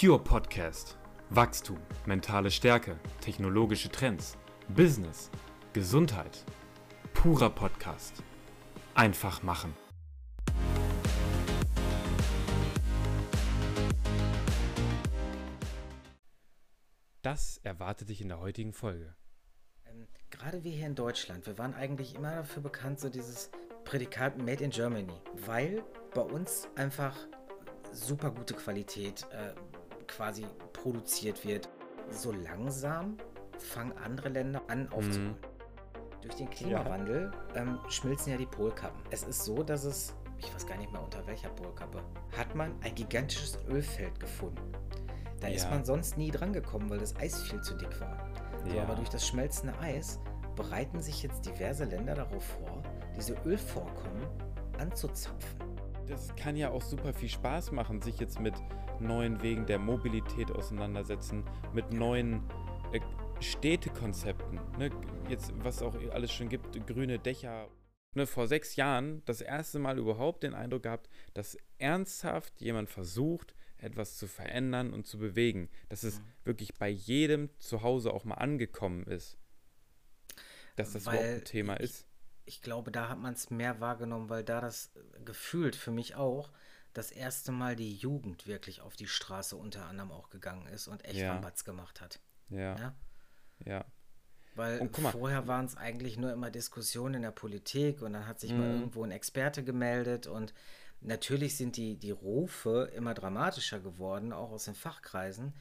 Pure Podcast. Wachstum, mentale Stärke, technologische Trends, Business, Gesundheit. Purer Podcast. Einfach machen. Das erwartet dich in der heutigen Folge. Ähm, gerade wir hier in Deutschland, wir waren eigentlich immer dafür bekannt, so dieses Prädikat Made in Germany, weil bei uns einfach super gute Qualität äh, quasi produziert wird. So langsam fangen andere Länder an aufzuholen. Mhm. Durch den Klimawandel ja. ähm, schmilzen ja die Polkappen. Es ist so, dass es, ich weiß gar nicht mehr unter welcher Polkappe, hat man ein gigantisches Ölfeld gefunden. Da ja. ist man sonst nie dran gekommen, weil das Eis viel zu dick war. So, aber durch das schmelzende Eis bereiten sich jetzt diverse Länder darauf vor, diese Ölvorkommen anzuzapfen. Das kann ja auch super viel Spaß machen, sich jetzt mit neuen Wegen der Mobilität auseinandersetzen, mit neuen äh, Städtekonzepten. Ne? Jetzt, was auch alles schon gibt, grüne Dächer. Ne, vor sechs Jahren das erste Mal überhaupt den Eindruck gehabt, dass ernsthaft jemand versucht, etwas zu verändern und zu bewegen. Dass es mhm. wirklich bei jedem zu Hause auch mal angekommen ist. Dass das weil überhaupt ein Thema ich, ist. Ich glaube, da hat man es mehr wahrgenommen, weil da das gefühlt für mich auch das erste Mal die Jugend wirklich auf die Straße unter anderem auch gegangen ist und echt ja. Batz gemacht hat. Ja. Ja. ja. Weil vorher waren es eigentlich nur immer Diskussionen in der Politik und dann hat sich mhm. mal irgendwo ein Experte gemeldet und natürlich sind die, die Rufe immer dramatischer geworden, auch aus den Fachkreisen.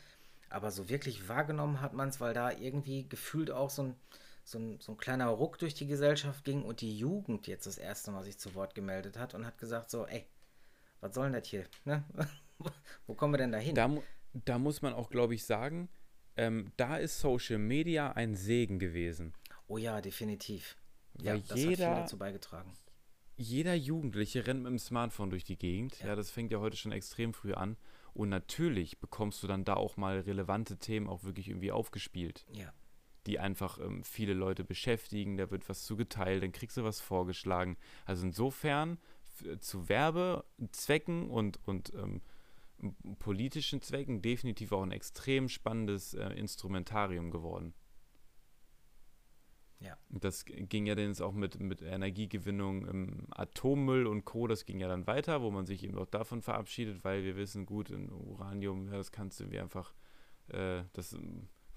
Aber so wirklich wahrgenommen hat man es, weil da irgendwie gefühlt auch so ein, so, ein, so ein kleiner Ruck durch die Gesellschaft ging und die Jugend jetzt das erste Mal sich zu Wort gemeldet hat und hat gesagt: So, ey, was soll denn das hier? Ne? Wo kommen wir denn da hin? Da, da muss man auch, glaube ich, sagen, ähm, da ist Social Media ein Segen gewesen. Oh ja, definitiv. Weil ja, das jeder, hat viel dazu beigetragen. Jeder Jugendliche rennt mit dem Smartphone durch die Gegend. Ja. ja, das fängt ja heute schon extrem früh an. Und natürlich bekommst du dann da auch mal relevante Themen auch wirklich irgendwie aufgespielt. Ja. Die einfach ähm, viele Leute beschäftigen, da wird was zugeteilt, dann kriegst du was vorgeschlagen. Also insofern zu Werbezwecken und, und ähm, politischen Zwecken definitiv auch ein extrem spannendes äh, Instrumentarium geworden. Ja. Das ging ja dann jetzt auch mit, mit Energiegewinnung im Atommüll und Co., das ging ja dann weiter, wo man sich eben auch davon verabschiedet, weil wir wissen, gut, in Uranium, ja, das kannst du wie einfach, äh, das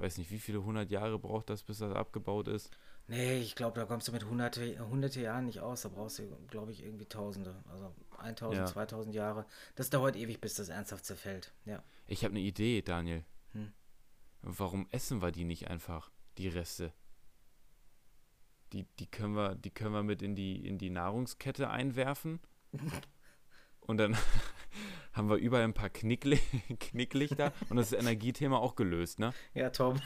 weiß nicht, wie viele hundert Jahre braucht das, bis das abgebaut ist. Nee, ich glaube, da kommst du mit hunderte, hunderte Jahren nicht aus. Da brauchst du, glaube ich, irgendwie Tausende. Also 1000, ja. 2000 Jahre. Das dauert ewig, bis das ernsthaft zerfällt. Ja. Ich habe eine Idee, Daniel. Hm. Warum essen wir die nicht einfach, die Reste? Die, die, können wir, die können wir mit in die, in die Nahrungskette einwerfen. und dann haben wir überall ein paar Knickli Knicklichter und das Energiethema auch gelöst, ne? Ja, Tom.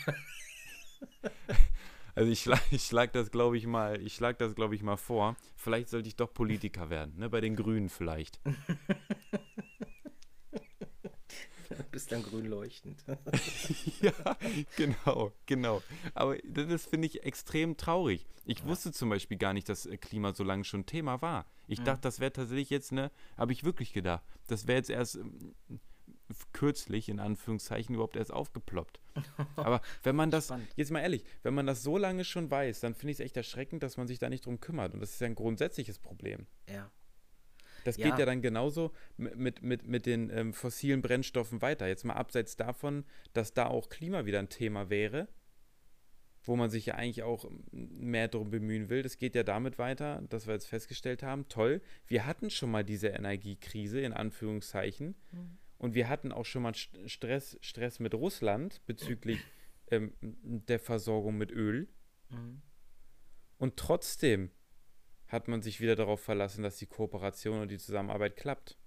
Also ich schlage ich schlag das, glaube ich, mal, ich schlag das, glaube ich, mal vor. Vielleicht sollte ich doch Politiker werden, ne? Bei den Grünen vielleicht. Bist dann grün leuchtend. ja, genau, genau. Aber das finde ich extrem traurig. Ich ja. wusste zum Beispiel gar nicht, dass äh, Klima so lange schon Thema war. Ich mhm. dachte, das wäre tatsächlich jetzt, ne, habe ich wirklich gedacht. Das wäre jetzt erst ähm, kürzlich, in Anführungszeichen, überhaupt erst aufgeploppt. Aber wenn man das, Spannend. jetzt mal ehrlich, wenn man das so lange schon weiß, dann finde ich es echt erschreckend, dass man sich da nicht drum kümmert. Und das ist ja ein grundsätzliches Problem. Ja. Das ja. geht ja dann genauso mit, mit, mit, den ähm, fossilen Brennstoffen weiter. Jetzt mal abseits davon, dass da auch Klima wieder ein Thema wäre, wo man sich ja eigentlich auch mehr darum bemühen will. Das geht ja damit weiter, dass wir jetzt festgestellt haben, toll, wir hatten schon mal diese Energiekrise in Anführungszeichen. Mhm und wir hatten auch schon mal Stress, Stress mit Russland bezüglich ähm, der Versorgung mit Öl. Mhm. Und trotzdem hat man sich wieder darauf verlassen, dass die Kooperation und die Zusammenarbeit klappt.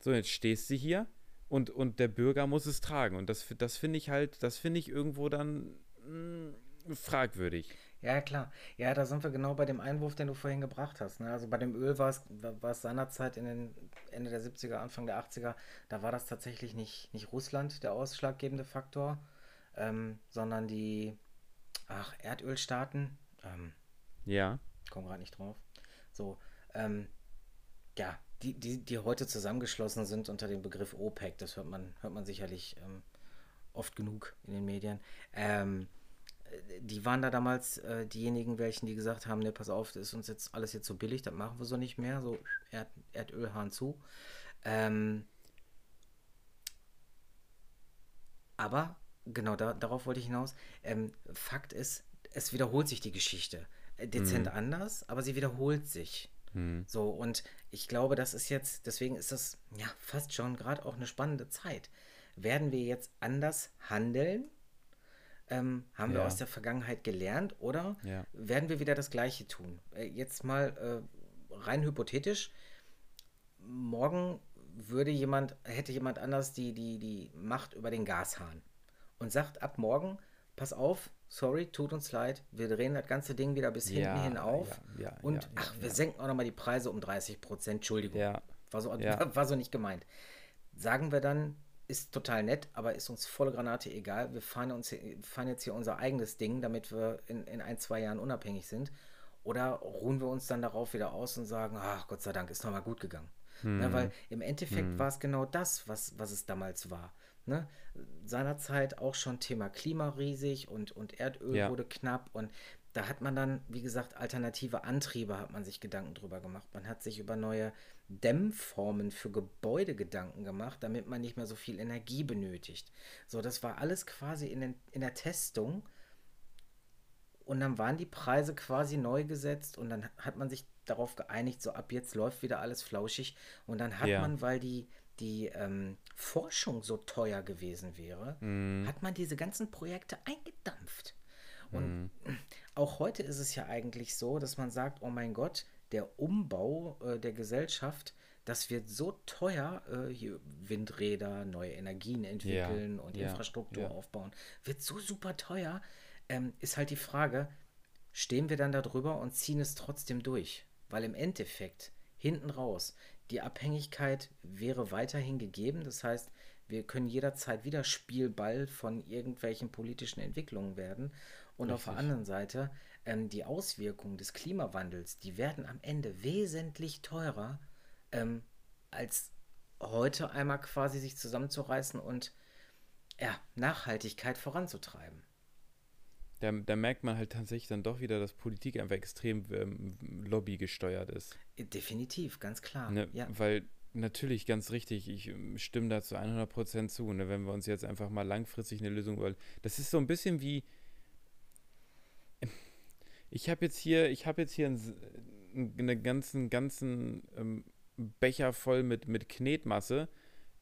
So, jetzt stehst du hier und, und der Bürger muss es tragen. Und das, das finde ich halt, das finde ich irgendwo dann mh, hm, fragwürdig. Ja, klar. Ja, da sind wir genau bei dem Einwurf, den du vorhin gebracht hast. Ne? Also bei dem Öl war es, war es seinerzeit in den Ende der 70er, Anfang der 80er, da war das tatsächlich nicht, nicht Russland der ausschlaggebende Faktor, ähm, sondern die ach, Erdölstaaten. Ähm, ja. Komme gerade nicht drauf. So, ähm, ja, die, die, die heute zusammengeschlossen sind unter dem Begriff OPEC, das hört man, hört man sicherlich ähm, oft genug in den Medien. Ähm, die waren da damals äh, diejenigen, welchen die gesagt haben, ne, pass auf, das ist uns jetzt alles jetzt so billig, das machen wir so nicht mehr, so Erd, Erdölhahn zu. Ähm, aber, genau, da, darauf wollte ich hinaus, ähm, Fakt ist, es wiederholt sich die Geschichte. Äh, dezent mhm. anders, aber sie wiederholt sich. Mhm. So, und ich glaube, das ist jetzt, deswegen ist das ja fast schon gerade auch eine spannende Zeit. Werden wir jetzt anders handeln? Ähm, haben ja. wir aus der Vergangenheit gelernt oder ja. werden wir wieder das Gleiche tun? Äh, jetzt mal äh, rein hypothetisch. Morgen würde jemand, hätte jemand anders die, die, die Macht über den Gashahn und sagt ab morgen, pass auf, sorry, tut uns leid, wir drehen das ganze Ding wieder bis ja, hinten hin auf ja, ja, und ach, wir senken auch nochmal die Preise um 30 Prozent, Entschuldigung, war, so, war so nicht gemeint. Sagen wir dann, ist total nett, aber ist uns volle Granate egal, wir fahren, uns, fahren jetzt hier unser eigenes Ding, damit wir in, in ein, zwei Jahren unabhängig sind oder ruhen wir uns dann darauf wieder aus und sagen, ach Gott sei Dank, ist nochmal gut gegangen. Hm. Ja, weil im Endeffekt hm. war es genau das, was, was es damals war. Ne? Seinerzeit auch schon Thema Klima riesig und, und Erdöl ja. wurde knapp und da hat man dann, wie gesagt, alternative Antriebe hat man sich Gedanken drüber gemacht. Man hat sich über neue Dämmformen für Gebäude Gedanken gemacht, damit man nicht mehr so viel Energie benötigt. So, das war alles quasi in, den, in der Testung. Und dann waren die Preise quasi neu gesetzt und dann hat man sich darauf geeinigt, so ab jetzt läuft wieder alles flauschig. Und dann hat ja. man, weil die, die ähm, Forschung so teuer gewesen wäre, mm. hat man diese ganzen Projekte eingedampft. Und mm. auch heute ist es ja eigentlich so, dass man sagt, oh mein Gott, der Umbau äh, der Gesellschaft, das wird so teuer, äh, hier Windräder, neue Energien entwickeln ja, und ja, Infrastruktur ja. aufbauen, wird so super teuer, ähm, ist halt die Frage, stehen wir dann darüber und ziehen es trotzdem durch? Weil im Endeffekt, hinten raus, die Abhängigkeit wäre weiterhin gegeben. Das heißt, wir können jederzeit wieder Spielball von irgendwelchen politischen Entwicklungen werden. Und Richtig. auf der anderen Seite, ähm, die Auswirkungen des Klimawandels, die werden am Ende wesentlich teurer, ähm, als heute einmal quasi sich zusammenzureißen und ja, Nachhaltigkeit voranzutreiben. Da, da, merkt man halt tatsächlich dann doch wieder, dass Politik einfach extrem ähm, lobbygesteuert ist. Definitiv, ganz klar. Ne? Ja. Weil natürlich, ganz richtig, ich ähm, stimme da zu 100% zu, ne? wenn wir uns jetzt einfach mal langfristig eine Lösung wollen. Das ist so ein bisschen wie, ich habe jetzt hier, ich habe jetzt hier einen, einen ganzen, ganzen ähm, Becher voll mit, mit Knetmasse.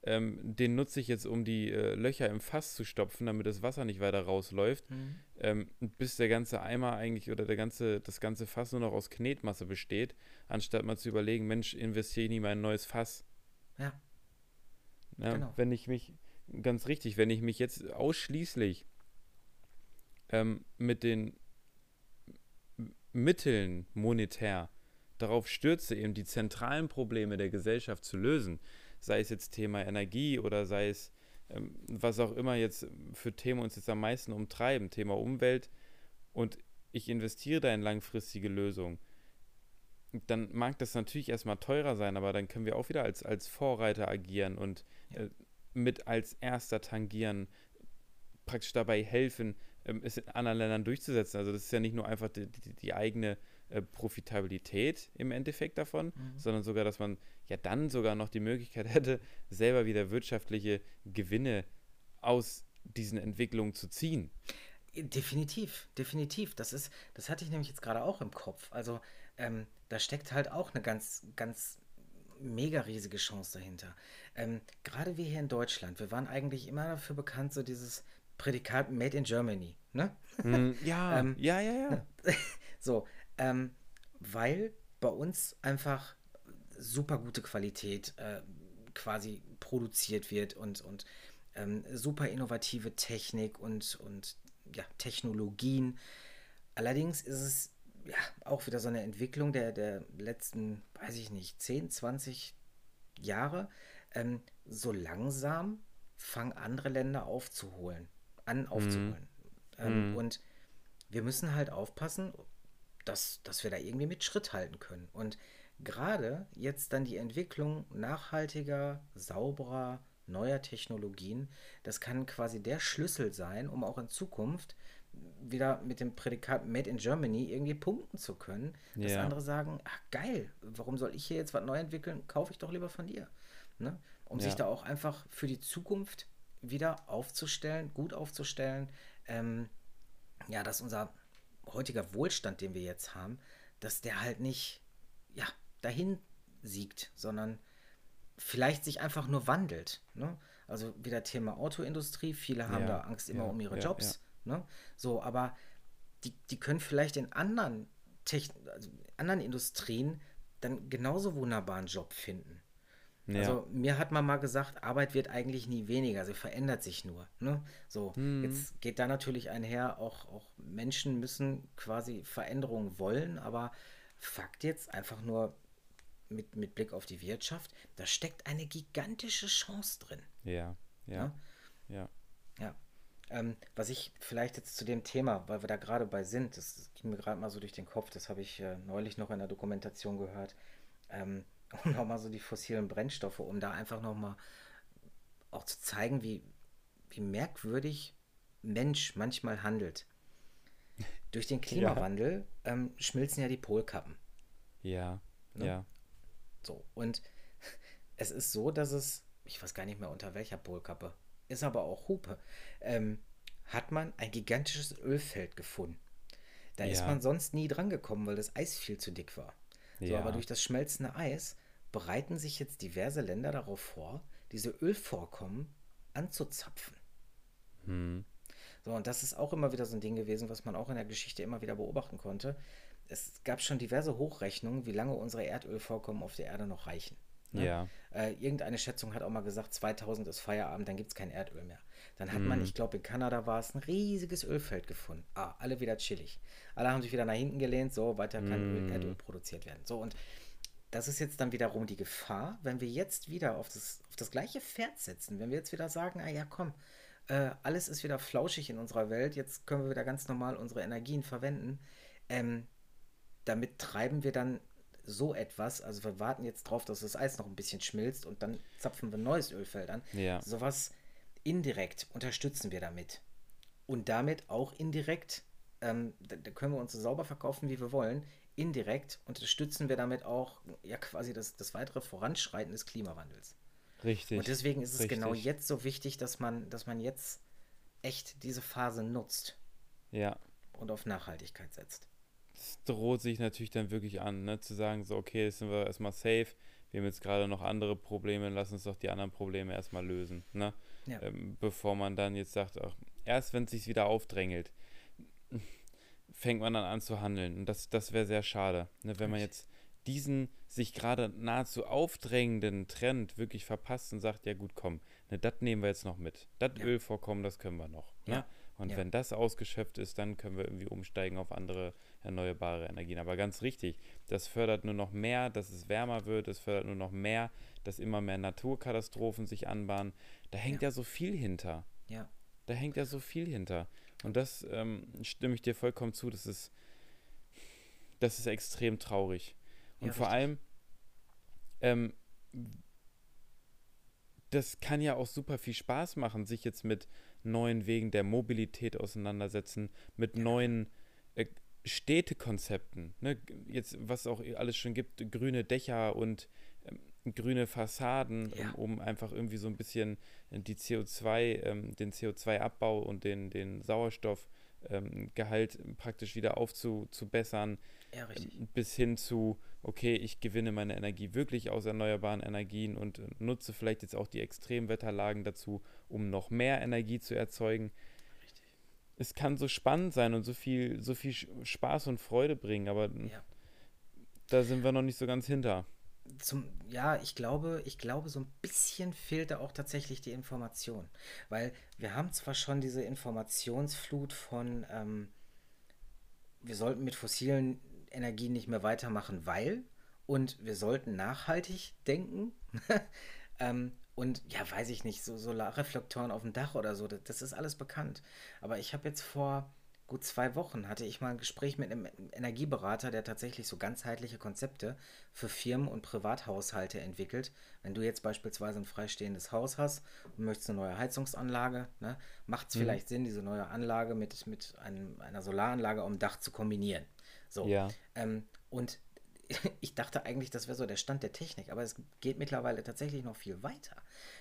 Ähm, den nutze ich jetzt, um die äh, Löcher im Fass zu stopfen, damit das Wasser nicht weiter rausläuft, mhm. ähm, bis der ganze Eimer eigentlich oder der ganze, das ganze Fass nur noch aus Knetmasse besteht, anstatt mal zu überlegen, Mensch, investiere ich nie mal ein neues Fass. Ja. ja genau. Wenn ich mich, ganz richtig, wenn ich mich jetzt ausschließlich ähm, mit den Mitteln monetär darauf stürze, eben die zentralen Probleme der Gesellschaft zu lösen, sei es jetzt Thema Energie oder sei es ähm, was auch immer jetzt für Themen uns jetzt am meisten umtreiben, Thema Umwelt, und ich investiere da in langfristige Lösungen, dann mag das natürlich erstmal teurer sein, aber dann können wir auch wieder als, als Vorreiter agieren und äh, mit als erster tangieren, praktisch dabei helfen, ähm, es in anderen Ländern durchzusetzen. Also das ist ja nicht nur einfach die, die, die eigene äh, Profitabilität im Endeffekt davon, mhm. sondern sogar, dass man ja dann sogar noch die Möglichkeit hätte, selber wieder wirtschaftliche Gewinne aus diesen Entwicklungen zu ziehen. Definitiv, definitiv. Das ist, das hatte ich nämlich jetzt gerade auch im Kopf. Also ähm, da steckt halt auch eine ganz, ganz mega riesige Chance dahinter. Ähm, gerade wir hier in Deutschland, wir waren eigentlich immer dafür bekannt, so dieses Prädikat Made in Germany, ne? Mm, ja, ähm, ja, ja, ja. so, ähm, weil bei uns einfach super gute Qualität äh, quasi produziert wird und, und ähm, super innovative Technik und, und ja, Technologien. Allerdings ist es ja auch wieder so eine Entwicklung der, der letzten, weiß ich nicht, 10, 20 Jahre. Ähm, so langsam fangen andere Länder aufzuholen an aufzuholen. Mhm. Ähm, mhm. Und wir müssen halt aufpassen, dass, dass wir da irgendwie mit Schritt halten können. Und gerade jetzt dann die Entwicklung nachhaltiger, sauberer, neuer Technologien, das kann quasi der Schlüssel sein, um auch in Zukunft wieder mit dem Prädikat Made in Germany irgendwie punkten zu können, dass ja. andere sagen, ach geil, warum soll ich hier jetzt was neu entwickeln? Kaufe ich doch lieber von dir. Ne? Um ja. sich da auch einfach für die Zukunft wieder aufzustellen, gut aufzustellen. Ähm, ja, dass unser heutiger Wohlstand, den wir jetzt haben, dass der halt nicht, ja, dahin siegt, sondern vielleicht sich einfach nur wandelt. Ne? Also wieder Thema Autoindustrie, viele haben ja, da Angst immer ja, um ihre ja, Jobs. Ne? So, aber die, die können vielleicht in anderen, Techn also anderen Industrien dann genauso wunderbar einen Job finden. Ja. Also mir hat man mal gesagt, Arbeit wird eigentlich nie weniger, sie verändert sich nur. Ne? So, mhm. jetzt geht da natürlich einher, auch, auch Menschen müssen quasi Veränderungen wollen, aber Fakt jetzt einfach nur mit, mit Blick auf die Wirtschaft, da steckt eine gigantische Chance drin. Ja, ja, ne? ja. Ja. Ähm, was ich vielleicht jetzt zu dem Thema, weil wir da gerade bei sind, das ging mir gerade mal so durch den Kopf, das habe ich äh, neulich noch in der Dokumentation gehört. Ähm, und nochmal so die fossilen Brennstoffe, um da einfach nochmal auch zu zeigen, wie, wie merkwürdig Mensch manchmal handelt. Durch den Klimawandel ja. ähm, schmilzen ja die Polkappen. Ja, ne? ja. So, und es ist so, dass es, ich weiß gar nicht mehr unter welcher Polkappe, ist aber auch Hupe, ähm, hat man ein gigantisches Ölfeld gefunden. Da ja. ist man sonst nie dran gekommen, weil das Eis viel zu dick war. So, ja. aber durch das schmelzende Eis bereiten sich jetzt diverse Länder darauf vor, diese Ölvorkommen anzuzapfen. Hm. So, und das ist auch immer wieder so ein Ding gewesen, was man auch in der Geschichte immer wieder beobachten konnte. Es gab schon diverse Hochrechnungen, wie lange unsere Erdölvorkommen auf der Erde noch reichen. Ne? Ja. Äh, irgendeine Schätzung hat auch mal gesagt, 2000 ist Feierabend, dann gibt es kein Erdöl mehr. Dann hat man, hm. ich glaube, in Kanada war es ein riesiges Ölfeld gefunden. Ah, alle wieder chillig. Alle haben sich wieder nach hinten gelehnt, so, weiter kann. Öl, Erdöl produziert werden. So, und das ist jetzt dann wiederum die Gefahr, wenn wir jetzt wieder auf das, auf das gleiche Pferd setzen, wenn wir jetzt wieder sagen, ah ja, komm, äh, alles ist wieder flauschig in unserer Welt, jetzt können wir wieder ganz normal unsere Energien verwenden, ähm, damit treiben wir dann so etwas, also wir warten jetzt drauf, dass das Eis noch ein bisschen schmilzt und dann zapfen wir ein neues Ölfeld an. Ja. Sowas indirekt unterstützen wir damit. Und damit auch indirekt, ähm, da, da, können wir uns so sauber verkaufen, wie wir wollen, indirekt unterstützen wir damit auch ja quasi das, das weitere Voranschreiten des Klimawandels. Richtig. Und deswegen ist es richtig. genau jetzt so wichtig, dass man, dass man jetzt echt diese Phase nutzt. Ja. Und auf Nachhaltigkeit setzt. Es droht sich natürlich dann wirklich an, ne, zu sagen, so, okay, jetzt sind wir erstmal safe. Wir haben jetzt gerade noch andere Probleme, lass uns doch die anderen Probleme erstmal lösen, ne? Ja. Ähm, bevor man dann jetzt sagt, ach, erst wenn es sich wieder aufdrängelt fängt man dann an zu handeln. Und das, das wäre sehr schade, ne, wenn man jetzt diesen sich gerade nahezu aufdrängenden Trend wirklich verpasst und sagt, ja gut, komm, ne, das nehmen wir jetzt noch mit. Das ja. Ölvorkommen, das können wir noch. Ne? Ja. Und ja. wenn das ausgeschöpft ist, dann können wir irgendwie umsteigen auf andere erneuerbare Energien. Aber ganz richtig, das fördert nur noch mehr, dass es wärmer wird, es fördert nur noch mehr, dass immer mehr Naturkatastrophen sich anbahnen. Da hängt ja, so viel hinter. Ja. Da hängt ja so viel hinter. Und das ähm, stimme ich dir vollkommen zu. Das ist, das ist extrem traurig. Und ja, vor allem, ähm, das kann ja auch super viel Spaß machen, sich jetzt mit neuen Wegen der Mobilität auseinandersetzen, mit ja. neuen äh, Städtekonzepten. Ne? Jetzt, was auch alles schon gibt, grüne Dächer und grüne Fassaden, ja. um, um, einfach irgendwie so ein bisschen die CO2, ähm, den CO2-Abbau und den, den Sauerstoffgehalt ähm, praktisch wieder aufzubessern. Ja, ähm, bis hin zu, okay, ich gewinne meine Energie wirklich aus erneuerbaren Energien und äh, nutze vielleicht jetzt auch die Extremwetterlagen dazu, um noch mehr Energie zu erzeugen. Richtig. Es kann so spannend sein und so viel, so viel Spaß und Freude bringen, aber ja. da sind wir noch nicht so ganz hinter zum, ja, ich glaube, ich glaube, so ein bisschen fehlt da auch tatsächlich die Information. Weil wir haben zwar schon diese Informationsflut von, ähm, wir sollten mit fossilen Energien nicht mehr weitermachen, weil, und wir sollten nachhaltig denken. ähm, und ja, weiß ich nicht, so Solarreflektoren auf dem Dach oder so, das, das ist alles bekannt. Aber ich habe jetzt vor gut zwei Wochen hatte ich mal ein Gespräch mit einem Energieberater, der tatsächlich so ganzheitliche Konzepte für Firmen und Privathaushalte entwickelt. Wenn du jetzt beispielsweise ein freistehendes Haus hast und möchtest eine neue Heizungsanlage, ne, macht es mhm. vielleicht Sinn, diese neue Anlage mit, mit einem, einer Solaranlage am Dach zu kombinieren. So. Ja. Ähm, und ich dachte eigentlich, das wäre so der Stand der Technik, aber es geht mittlerweile tatsächlich noch viel weiter.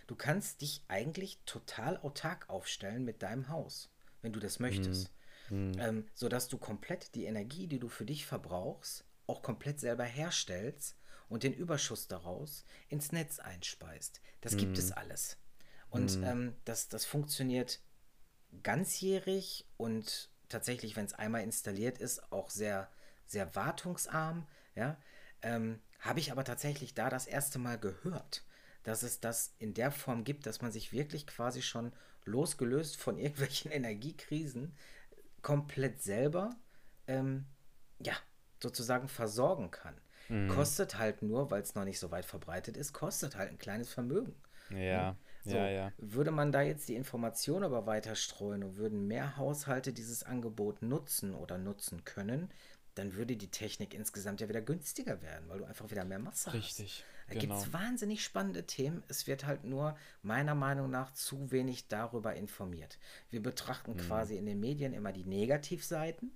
Du kannst dich eigentlich total autark aufstellen mit deinem Haus, wenn du das möchtest. Mhm. Ähm, sodass du komplett die Energie, die du für dich verbrauchst, auch komplett selber herstellst und den Überschuss daraus ins Netz einspeist. Das mhm. gibt es alles. Und mhm. ähm, das, das funktioniert ganzjährig und tatsächlich, wenn es einmal installiert ist, auch sehr, sehr wartungsarm. Ja, ähm, habe ich aber tatsächlich da das erste Mal gehört, dass es das in der Form gibt, dass man sich wirklich quasi schon losgelöst von irgendwelchen Energiekrisen komplett selber, ähm, ja, sozusagen versorgen kann. Mhm. Kostet halt nur, weil es noch nicht so weit verbreitet ist, kostet halt ein kleines Vermögen. Ja. So, ja, ja. Würde man da jetzt die Information aber weiter streuen und würden mehr Haushalte dieses Angebot nutzen oder nutzen können, dann würde die Technik insgesamt ja wieder günstiger werden, weil du einfach wieder mehr Masse Richtig, hast. Richtig. Da genau. gibt es wahnsinnig spannende Themen. Es wird halt nur meiner Meinung nach zu wenig darüber informiert. Wir betrachten mhm. quasi in den Medien immer die Negativseiten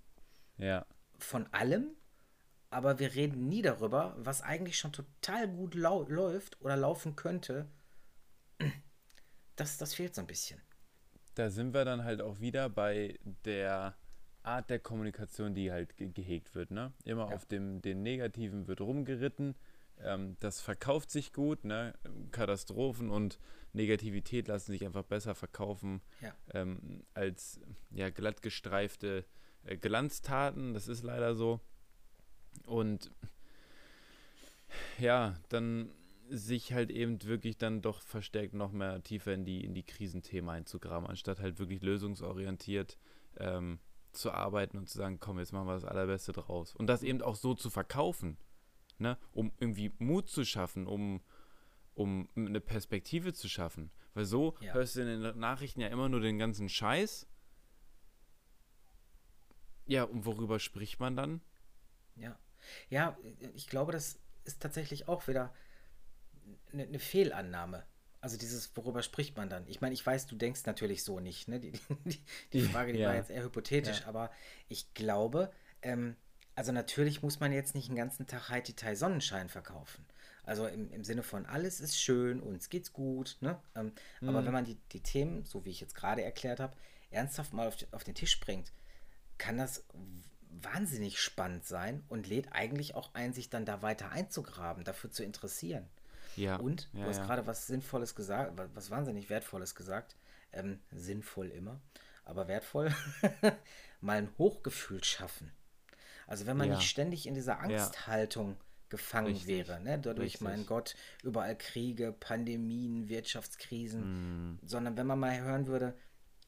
ja. von allem, aber wir reden nie darüber, was eigentlich schon total gut läuft oder laufen könnte. Das, das fehlt so ein bisschen. Da sind wir dann halt auch wieder bei der Art der Kommunikation, die halt ge gehegt wird. Ne? Immer ja. auf dem den Negativen wird rumgeritten. Ähm, das verkauft sich gut. Ne? Katastrophen und Negativität lassen sich einfach besser verkaufen ja. ähm, als ja, glattgestreifte äh, Glanztaten. Das ist leider so. Und ja, dann sich halt eben wirklich dann doch verstärkt noch mehr tiefer in die, in die Krisenthemen einzugraben, anstatt halt wirklich lösungsorientiert ähm, zu arbeiten und zu sagen, komm, jetzt machen wir das Allerbeste draus. Und das eben auch so zu verkaufen, ne? um irgendwie Mut zu schaffen, um, um eine Perspektive zu schaffen. Weil so ja. hörst du in den Nachrichten ja immer nur den ganzen Scheiß. Ja, und worüber spricht man dann? Ja. Ja, ich glaube, das ist tatsächlich auch wieder eine, eine Fehlannahme. Also dieses, worüber spricht man dann? Ich meine, ich weiß, du denkst natürlich so nicht. Ne? Die, die, die Frage, die ja. war jetzt eher hypothetisch, ja. aber ich glaube, ähm, also natürlich muss man jetzt nicht den ganzen Tag Haiti Sonnenschein verkaufen. Also im, im Sinne von alles ist schön, uns geht's gut. Ne? Ähm, mhm. Aber wenn man die, die Themen, so wie ich jetzt gerade erklärt habe, ernsthaft mal auf, auf den Tisch bringt, kann das wahnsinnig spannend sein und lädt eigentlich auch ein, sich dann da weiter einzugraben, dafür zu interessieren. Ja. Und du ja, hast ja. gerade was Sinnvolles gesagt, was wahnsinnig Wertvolles gesagt. Ähm, sinnvoll immer, aber wertvoll. mal ein Hochgefühl schaffen. Also wenn man ja. nicht ständig in dieser Angsthaltung gefangen Richtig. wäre, ne? dadurch, Richtig. mein Gott, überall Kriege, Pandemien, Wirtschaftskrisen, mm. sondern wenn man mal hören würde,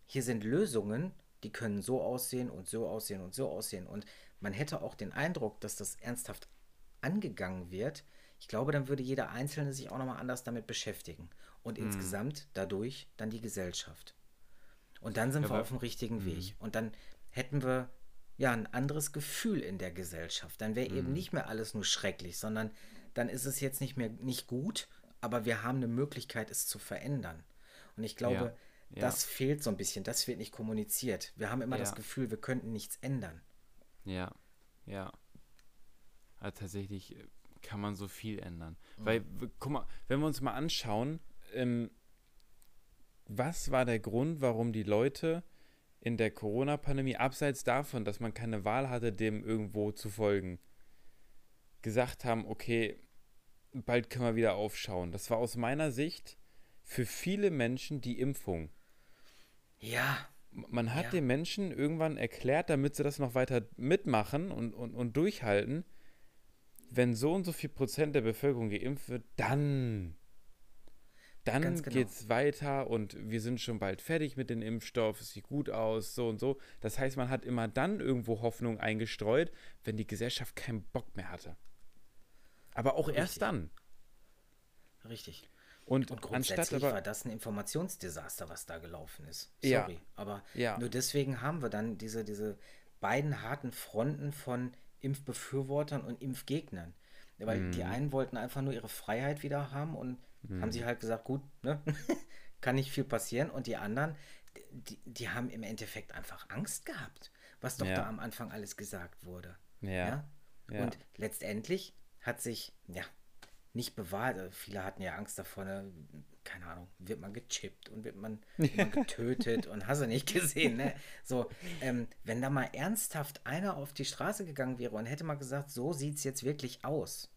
hier sind Lösungen, die können so aussehen und so aussehen und so aussehen und man hätte auch den Eindruck, dass das ernsthaft angegangen wird, ich glaube, dann würde jeder Einzelne sich auch nochmal anders damit beschäftigen. Und mhm. insgesamt dadurch dann die Gesellschaft. Und dann sind ja, wir auf dem richtigen mhm. Weg. Und dann hätten wir ja ein anderes Gefühl in der Gesellschaft. Dann wäre eben mhm. nicht mehr alles nur schrecklich, sondern dann ist es jetzt nicht mehr nicht gut, aber wir haben eine Möglichkeit, es zu verändern. Und ich glaube, ja. Ja. das fehlt so ein bisschen. Das wird nicht kommuniziert. Wir haben immer das Gefühl, wir könnten nichts ändern. Ja, ja. Also tatsächlich äh, kann man so viel ändern. Mhm. Weil, guck mal, wenn wir uns mal anschauen, ähm, was war der Grund, warum die Leute in der Corona-Pandemie, abseits davon, dass man keine Wahl hatte, dem irgendwo zu folgen, gesagt haben, okay, bald können wir wieder aufschauen. Das war aus meiner Sicht für viele Menschen die Impfung. Ja. Man hat ja. den Menschen irgendwann erklärt, damit sie das noch weiter mitmachen und, und, und durchhalten, wenn so und so viel Prozent der Bevölkerung geimpft wird, dann, dann genau. geht es weiter und wir sind schon bald fertig mit dem Impfstoff, es sieht gut aus, so und so. Das heißt, man hat immer dann irgendwo Hoffnung eingestreut, wenn die Gesellschaft keinen Bock mehr hatte. Aber auch Richtig. erst dann. Richtig. Und, Und anstatt grundsätzlich aber. war das ein Informationsdesaster, was da gelaufen ist. Ja. Sorry. Aber Ja. nur deswegen haben wir dann diese, diese beiden harten Fronten von Impfbefürwortern und Impfgegnern. Weil die Mhm. einen wollten einfach nur ihre Freiheit wieder haben und haben sich halt gesagt, gut, ne? kann nicht viel passieren. Und die anderen, die, die haben im Endeffekt einfach Angst gehabt, was doch Ja. da am Anfang alles gesagt wurde. Ja. Ja. Und letztendlich hat sich, ja, nicht bewahrt. Also Viele hatten ja Angst davor, ne? keine Ahnung, wird man gechippt und wird man, wird man getötet und hast du nicht gesehen, ne? So, ähm, wenn da mal ernsthaft einer auf die Straße gegangen wäre und hätte mal gesagt, so sieht es jetzt wirklich aus.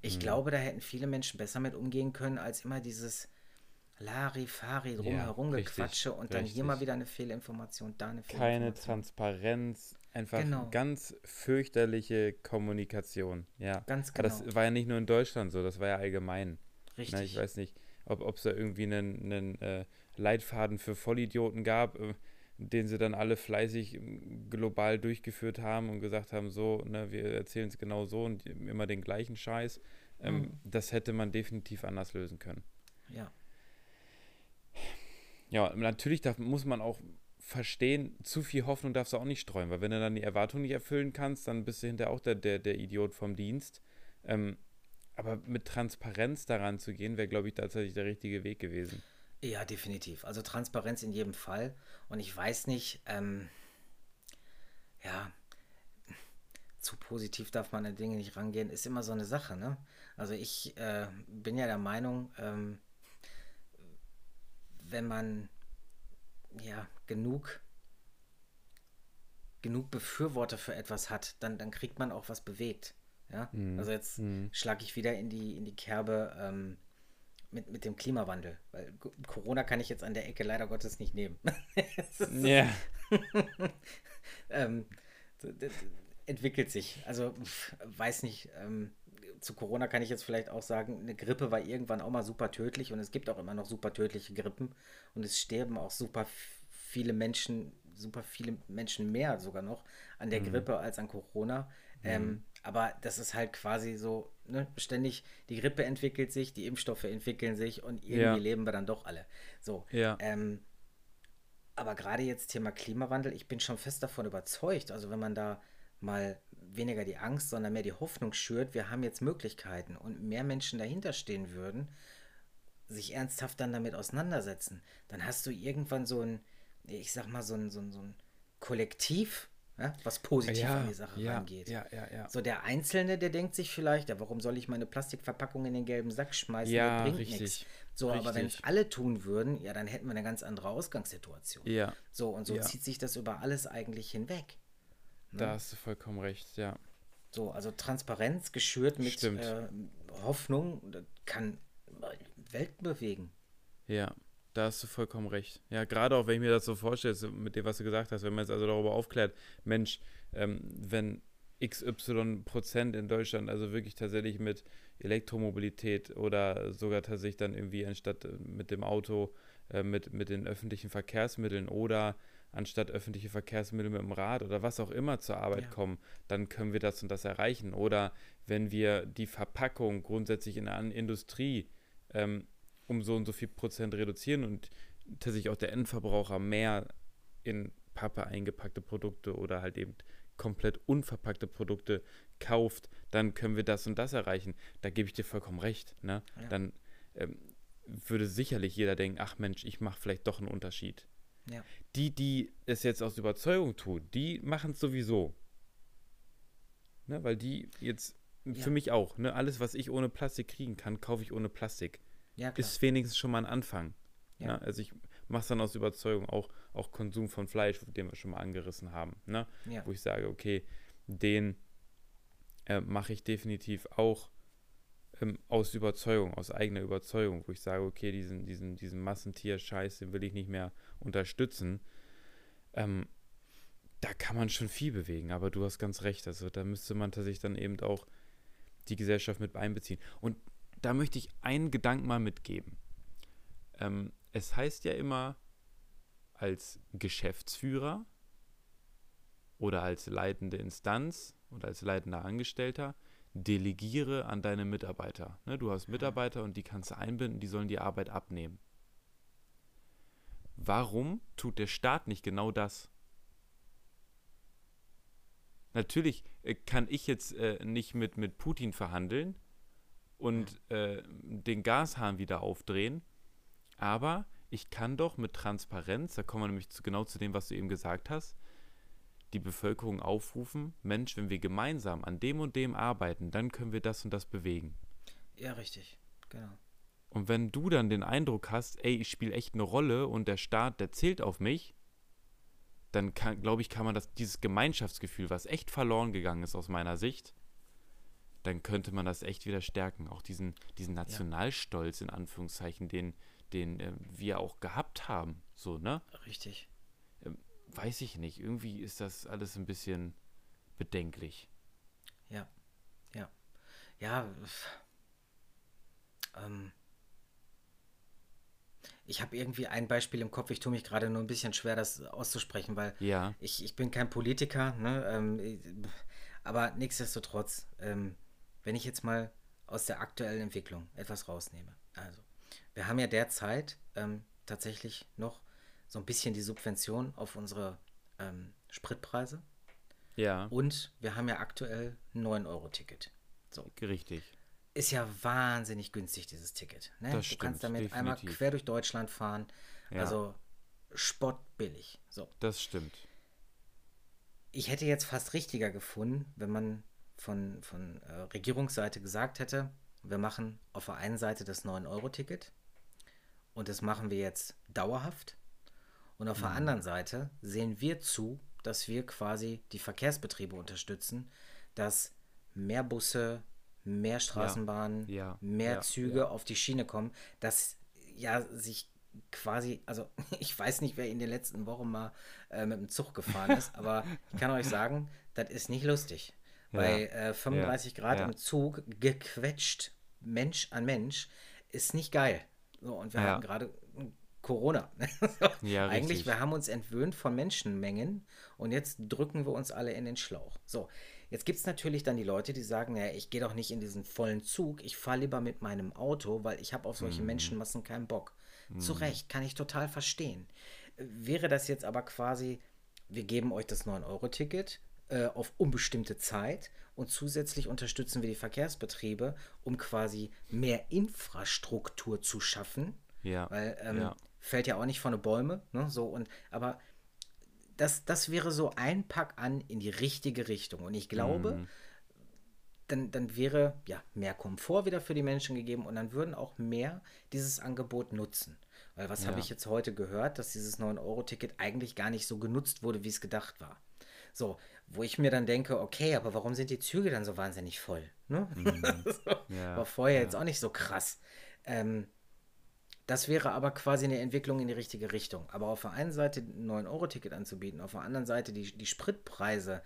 Ich Mhm. glaube, da hätten viele Menschen besser mit umgehen können, als immer dieses Larifari drumherum richtig, gequatsche und dann hier mal wieder eine Fehlinformation, da eine Keine Fehlinformation. Transparenz, einfach Genau. ganz fürchterliche Kommunikation. Ja. Ganz Aber das genau. war ja nicht nur in Deutschland so, das war ja allgemein. Richtig. Na, ich weiß nicht, ob es da irgendwie einen, einen äh, Leitfaden für Vollidioten gab, äh, den sie dann alle fleißig ähm, global durchgeführt haben und gesagt haben, so, ne, wir erzählen es genau so und immer den gleichen Scheiß. Ähm, Mhm. Das hätte man definitiv anders lösen können. Ja. Ja, natürlich darf, muss man auch verstehen, zu viel Hoffnung darfst du auch nicht streuen, weil wenn du dann die Erwartung nicht erfüllen kannst, dann bist du hinterher auch der, der, der Idiot vom Dienst. Ähm, aber mit Transparenz daran zu gehen, wäre, glaube ich, tatsächlich der richtige Weg gewesen. Ja, definitiv. Also Transparenz in jedem Fall. Und ich weiß nicht, ähm, ja, zu positiv darf man an Dinge nicht rangehen, ist immer so eine Sache, ne? Also ich äh, bin ja der Meinung, ähm, wenn man ja genug genug Befürworter für etwas hat, dann, dann kriegt man auch was bewegt. Ja, also jetzt Mhm. schlage ich wieder in die, in die Kerbe ähm, mit, mit dem Klimawandel. Weil Co- Corona kann ich jetzt an der Ecke leider Gottes nicht nehmen. Ja, ähm, entwickelt sich. Also weiß nicht, ähm, zu Corona kann ich jetzt vielleicht auch sagen, eine Grippe war irgendwann auch mal super tödlich und es gibt auch immer noch super tödliche Grippen und es sterben auch super viele Menschen, super viele Menschen mehr sogar noch an der Grippe als an Corona. Ähm, aber das ist halt quasi so, ne, ständig, die Grippe entwickelt sich, die Impfstoffe entwickeln sich und irgendwie Ja. leben wir dann doch alle. So. Ja. Ähm, aber gerade jetzt Thema Klimawandel, ich bin schon fest davon überzeugt, also wenn man da mal weniger die Angst, sondern mehr die Hoffnung schürt, wir haben jetzt Möglichkeiten und mehr Menschen dahinter stehen würden, sich ernsthaft dann damit auseinandersetzen, dann hast du irgendwann so ein, ich sag mal, so ein, so ein, so ein Kollektiv, ja, was positiv ja, an die Sache ja, rangeht. ja, ja, ja. So der Einzelne, der denkt sich vielleicht, ja, warum soll ich meine Plastikverpackung in den gelben Sack schmeißen? Ja, Der bringt richtig, nichts. So, aber wenn es richtig. alle tun würden, ja, dann hätten wir eine ganz andere Ausgangssituation. Ja, So, und so Ja. zieht sich das über alles eigentlich hinweg. da hast du vollkommen recht, ja. So, also Transparenz geschürt mit äh, Hoffnung, das kann Welten bewegen. Ja, da hast du vollkommen recht. Ja, gerade auch, wenn ich mir das so vorstelle, mit dem, was du gesagt hast, wenn man jetzt also darüber aufklärt, Mensch, ähm, wenn XY Prozent in Deutschland also wirklich tatsächlich mit Elektromobilität oder sogar tatsächlich dann irgendwie anstatt äh, mit dem Auto, äh, mit, mit den öffentlichen Verkehrsmitteln oder anstatt öffentliche Verkehrsmittel mit dem Rad oder was auch immer zur Arbeit Ja. kommen, dann können wir das und das erreichen. Oder wenn wir die Verpackung grundsätzlich in der Industrie ähm, um so und so viel Prozent reduzieren und tatsächlich auch der Endverbraucher mehr in Pappe eingepackte Produkte oder halt eben komplett unverpackte Produkte kauft, dann können wir das und das erreichen. Da gebe ich dir vollkommen recht. Ne? Ja. Dann ähm, würde sicherlich jeder denken, ach Mensch, ich mache vielleicht doch einen Unterschied. Ja. Die, die es jetzt aus Überzeugung tun, die machen es sowieso. Ne? Weil die jetzt, Ja. für mich auch, ne? alles, was ich ohne Plastik kriegen kann, kaufe ich ohne Plastik Ja, ist wenigstens schon mal ein Anfang. Ja. Ja. Also ich mache es dann aus Überzeugung, auch, auch Konsum von Fleisch, den wir schon mal angerissen haben. Ne? ja. Wo ich sage, okay, den äh, mache ich definitiv auch ähm, aus Überzeugung, aus eigener Überzeugung, wo ich sage, okay, diesen, diesen, diesen Massentier-Scheiß, den will ich nicht mehr unterstützen. Ähm, da kann man schon viel bewegen, aber du hast ganz recht. Also da müsste man tatsächlich dann eben auch die Gesellschaft mit einbeziehen. Und da möchte ich einen Gedanken mal mitgeben. Ähm, es heißt ja immer, als Geschäftsführer oder als leitende Instanz oder als leitender Angestellter, delegiere an deine Mitarbeiter. Ne, du hast Mitarbeiter und die kannst du einbinden, die sollen die Arbeit abnehmen. Warum tut der Staat nicht genau das? Natürlich äh, kann ich jetzt äh, nicht mit, mit Putin verhandeln und äh, den Gashahn wieder aufdrehen, aber ich kann doch mit Transparenz, da kommen wir nämlich zu, genau zu dem, was du eben gesagt hast, die Bevölkerung aufrufen, Mensch, wenn wir gemeinsam an dem und dem arbeiten, dann können wir das und das bewegen. Ja, richtig, genau. Und wenn du dann den Eindruck hast, ey, ich spiele echt eine Rolle und der Staat, der zählt auf mich, dann glaube ich, kann man das, dieses Gemeinschaftsgefühl, was echt verloren gegangen ist aus meiner Sicht, dann könnte man das echt wieder stärken. Auch diesen, diesen Nationalstolz, in Anführungszeichen, den, den äh, wir auch gehabt haben. So, ne? Richtig weiß ich nicht. Irgendwie ist das alles ein bisschen bedenklich. Ja, ja. Ja, ähm, ich habe irgendwie ein Beispiel im Kopf, ich tue mich gerade nur ein bisschen schwer, das auszusprechen, weil ja. ich, ich bin kein Politiker, ne? Ähm, aber nichtsdestotrotz, ähm, wenn ich jetzt mal aus der aktuellen Entwicklung etwas rausnehme. Also, wir haben ja derzeit ähm, tatsächlich noch so ein bisschen die Subvention auf unsere ähm, Spritpreise. Ja. Und wir haben ja aktuell ein 9-Euro-Ticket. So. Richtig. Ist ja wahnsinnig günstig, dieses Ticket. Ne? Das du stimmt, kannst damit definitiv. einmal quer durch Deutschland fahren. Ja. Also spottbillig. So. Das stimmt. Ich hätte jetzt fast richtiger gefunden, wenn man von, von äh, Regierungsseite gesagt hätte, wir machen auf der einen Seite das 9-Euro-Ticket und das machen wir jetzt dauerhaft und auf mhm. der anderen Seite sehen wir zu, dass wir quasi die Verkehrsbetriebe unterstützen, dass mehr Busse, mehr Straßenbahnen, ja. Ja. mehr ja. Züge auf die Schiene kommen, dass ja sich quasi, also ich weiß nicht, wer in den letzten Wochen mal äh, mit dem Zug gefahren ist, aber ich kann euch sagen, das ist nicht lustig. Bei äh, 35 Grad im Zug gequetscht, Mensch an Mensch, ist nicht geil. So, und wir hatten gerade Corona. ja, Eigentlich, wir haben uns entwöhnt von Menschenmengen und jetzt drücken wir uns alle in den Schlauch. So, jetzt gibt es natürlich dann die Leute, die sagen, ja, ich gehe doch nicht in diesen vollen Zug, ich fahre lieber mit meinem Auto, weil ich habe auf solche mm. Menschenmassen keinen Bock. Mm. Zu Recht, kann ich total verstehen. Wäre das jetzt aber quasi, wir geben euch das 9-Euro-Ticket äh, auf unbestimmte Zeit und zusätzlich unterstützen wir die Verkehrsbetriebe, um quasi mehr Infrastruktur zu schaffen. Ja. Weil ähm, ja fällt ja auch nicht von den Bäume, ne? So und aber das, das wäre so ein Pack an in die richtige Richtung. Und ich glaube, mhm. dann, dann wäre ja mehr Komfort wieder für die Menschen gegeben und dann würden auch mehr dieses Angebot nutzen. Weil was ja. habe ich jetzt heute gehört, dass dieses 9-Euro-Ticket eigentlich gar nicht so genutzt wurde, wie es gedacht war. So, wo ich mir dann denke, okay, aber warum sind die Züge dann so wahnsinnig voll? Ne? Mhm. so, ja. War vorher ja. jetzt auch nicht so krass. Ähm, das wäre aber quasi eine Entwicklung in die richtige Richtung. Aber auf der einen Seite ein 9-Euro-Ticket anzubieten, auf der anderen Seite die, die Spritpreise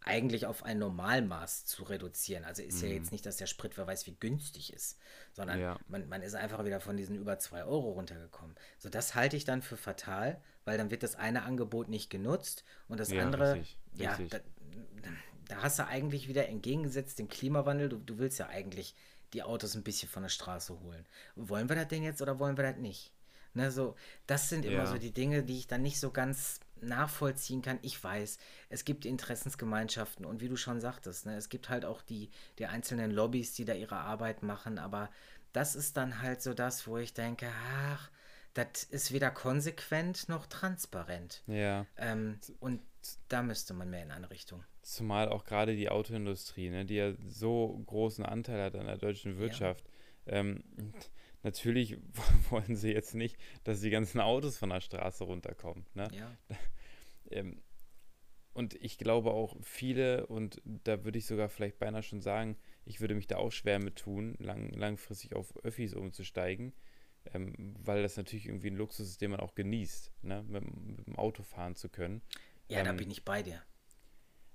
eigentlich auf ein Normalmaß zu reduzieren. Also ist mhm. ja jetzt nicht, dass der Sprit, wer weiß, wie günstig ist, sondern ja. man, man ist einfach wieder von diesen über 2 Euro runtergekommen. So, das halte ich dann für fatal, weil dann wird das eine Angebot nicht genutzt und das ja, andere, richtig, ja, richtig. Da, da, hast du eigentlich wieder entgegengesetzt dem Klimawandel. Du, du willst ja eigentlich die Autos ein bisschen von der Straße holen. Wollen wir das denn jetzt oder wollen wir das nicht? Ne, so, das sind immer ja. so die Dinge, die ich dann nicht so ganz nachvollziehen kann. Ich weiß, es gibt Interessensgemeinschaften und wie du schon sagtest, ne, es gibt halt auch die, die einzelnen Lobbys, die da ihre Arbeit machen, aber das ist dann halt so das, wo ich denke, ach, das ist weder konsequent noch transparent. Ja. Ähm, und da müsste man mehr in eine Richtung. Zumal auch gerade die Autoindustrie, ne, die ja so großen Anteil hat an der deutschen Wirtschaft. Ja. Ähm, natürlich wollen sie jetzt nicht, dass die ganzen Autos von der Straße runterkommen. Ne? Ja. ähm, und ich glaube auch viele, und da würde ich sogar vielleicht beinahe schon sagen, ich würde mich da auch schwer mit tun, lang, langfristig auf Öffis umzusteigen, ähm, weil das natürlich irgendwie ein Luxus ist, den man auch genießt, ne? mit, mit dem Auto fahren zu können. Ja, ähm, da bin ich bei dir.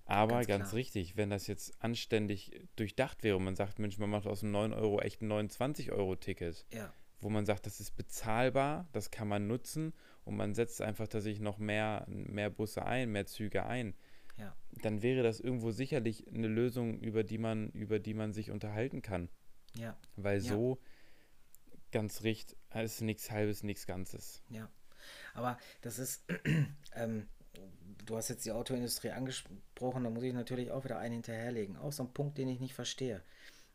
Aber ganz, ganz richtig, wenn das jetzt anständig durchdacht wäre und man sagt, Mensch, man macht aus dem 9 Euro echt ein 29-Euro-Ticket, ja. wo man sagt, das ist bezahlbar, das kann man nutzen und man setzt einfach tatsächlich noch mehr, mehr Busse ein, mehr Züge ein. ja. dann wäre das irgendwo sicherlich eine Lösung, über die man, über die man sich unterhalten kann. Ja. Weil so ganz recht ist nichts Halbes, nichts Ganzes. Ja, aber das ist, ähm, du hast jetzt die Autoindustrie angesprochen, da muss ich natürlich auch wieder einen hinterherlegen. Auch so ein Punkt, den ich nicht verstehe.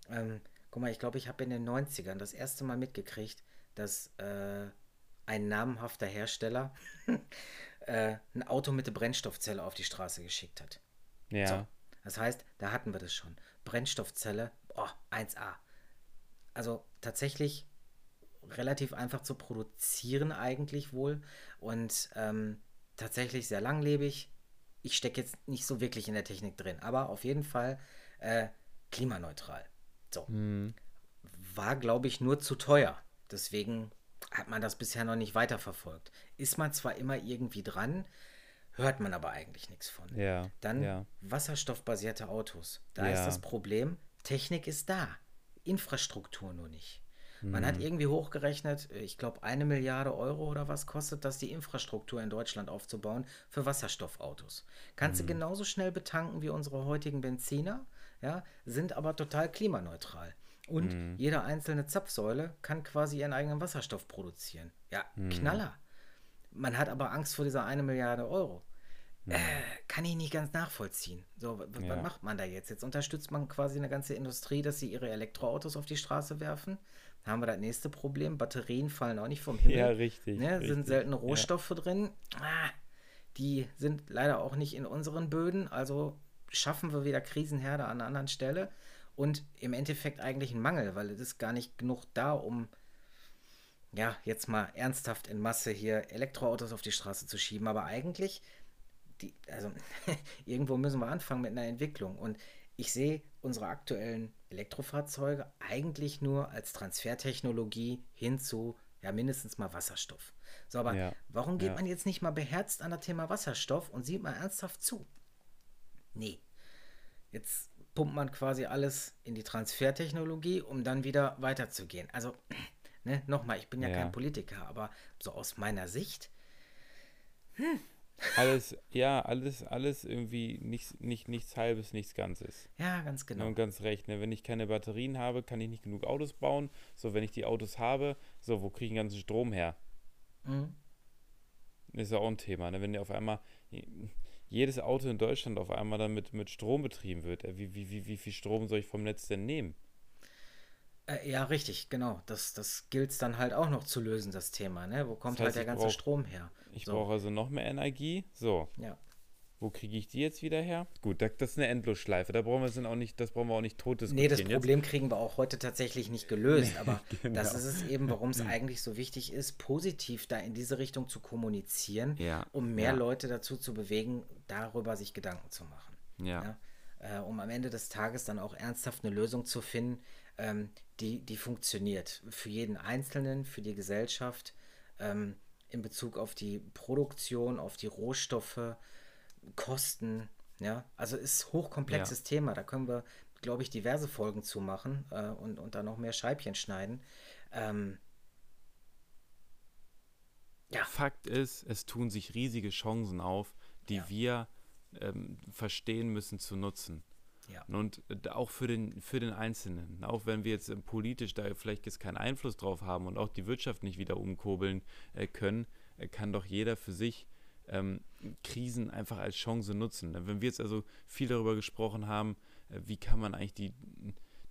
Ähm, guck mal, ich glaube, ich habe in den 90ern das erste Mal mitgekriegt, dass äh, ein namhafter Hersteller äh, ein Auto mit der Brennstoffzelle auf die Straße geschickt hat. Ja, So, das heißt, da hatten wir das schon. Brennstoffzelle, oh, 1A. Also tatsächlich relativ einfach zu produzieren eigentlich wohl und ähm, tatsächlich sehr langlebig. Ich stecke jetzt nicht so wirklich in der Technik drin, aber auf jeden Fall äh, klimaneutral. So. War, glaube ich, nur zu teuer. Deswegen hat man das bisher noch nicht weiterverfolgt. Ist man zwar immer irgendwie dran, hört man aber eigentlich nichts von. ja. Dann ja. wasserstoffbasierte Autos. Da ist Ja. das Problem, Technik ist da, Infrastruktur nur nicht. Man hat irgendwie hochgerechnet, ich glaube, eine Milliarde Euro oder was kostet das, die Infrastruktur in Deutschland aufzubauen für Wasserstoffautos. Kannst du genauso schnell betanken wie unsere heutigen Benziner, ja, sind aber total klimaneutral. Und jede einzelne Zapfsäule kann quasi ihren eigenen Wasserstoff produzieren. Ja, Knaller. Man hat aber Angst vor dieser eine Milliarde Euro. Äh, kann ich nicht ganz nachvollziehen. So, Ja. was macht man da jetzt? Jetzt unterstützt man quasi eine ganze Industrie, dass sie ihre Elektroautos auf die Straße werfen. Haben wir das nächste Problem. Batterien fallen auch nicht vom Himmel. Ja, richtig, Ne, sind richtig, seltene ja. Rohstoffe drin. Ah, die sind leider auch nicht in unseren Böden. Also schaffen wir wieder Krisenherde an einer anderen Stelle. Und im Endeffekt eigentlich ein Mangel, weil es ist gar nicht genug da, um ja, jetzt mal ernsthaft in Masse hier Elektroautos auf die Straße zu schieben. Aber eigentlich, die, also irgendwo müssen wir anfangen mit einer Entwicklung. Und ich sehe unsere aktuellen Elektrofahrzeuge eigentlich nur als Transfertechnologie hin zu ja mindestens mal Wasserstoff. So, aber Ja, warum geht ja. man jetzt nicht mal beherzt an das Thema Wasserstoff und sieht mal ernsthaft zu? Nee. Jetzt pumpt man quasi alles in die Transfertechnologie, um dann wieder weiterzugehen. Also, ne, nochmal, ich bin ja, Ja. kein Politiker, aber so aus meiner Sicht, Alles, ja, alles, alles irgendwie nichts, nicht, nichts Halbes, nichts Ganzes. ja, ganz genau. Und ganz recht, ne? wenn ich keine Batterien habe, kann ich nicht genug Autos bauen. So, wenn ich die Autos habe, so, wo kriege ich den ganzen Strom her? Mhm. Ist ja auch ein Thema. Ne? Wenn dir auf einmal jedes Auto in Deutschland auf einmal dann mit, mit Strom betrieben wird, äh, wie, wie, wie, wie viel Strom soll ich vom Netz denn nehmen? Äh, ja, richtig, genau. Das, das gilt es dann halt auch noch zu lösen, das Thema. Ne? Wo kommt Das heißt, halt der ganze brauch- Strom her? Ich So. brauche also noch mehr Energie. So, Ja. wo kriege ich die jetzt wieder her? Gut, da, das ist eine Endlosschleife. Da brauchen wir es auch nicht, das brauchen wir auch nicht tot Nee, das diskutieren. Jetzt- Problem kriegen wir auch heute tatsächlich nicht gelöst, aber genau. das ist es eben, warum es eigentlich so wichtig ist, positiv da in diese Richtung zu kommunizieren, Ja, um mehr ja. Leute dazu zu bewegen, darüber sich Gedanken zu machen. Ja. Ja, äh, um am Ende des Tages dann auch ernsthaft eine Lösung zu finden, ähm, die, die funktioniert. Für jeden Einzelnen, für die Gesellschaft, ähm, in Bezug auf die Produktion, auf die Rohstoffe, Kosten. Ja, also ist hochkomplexes Thema. Da können wir, glaube ich, diverse Folgen zu machen äh, und, und dann noch mehr Scheibchen schneiden. Ähm, ja, Fakt ist, es tun sich riesige Chancen auf, die Ja. wir ähm, verstehen müssen zu nutzen. Ja, Und äh, auch für den, für den Einzelnen, auch wenn wir jetzt äh, politisch da vielleicht jetzt keinen Einfluss drauf haben und auch die Wirtschaft nicht wieder umkurbeln äh, können, kann doch jeder für sich ähm, Krisen einfach als Chance nutzen. Wenn wir jetzt also viel darüber gesprochen haben, wie kann man eigentlich die,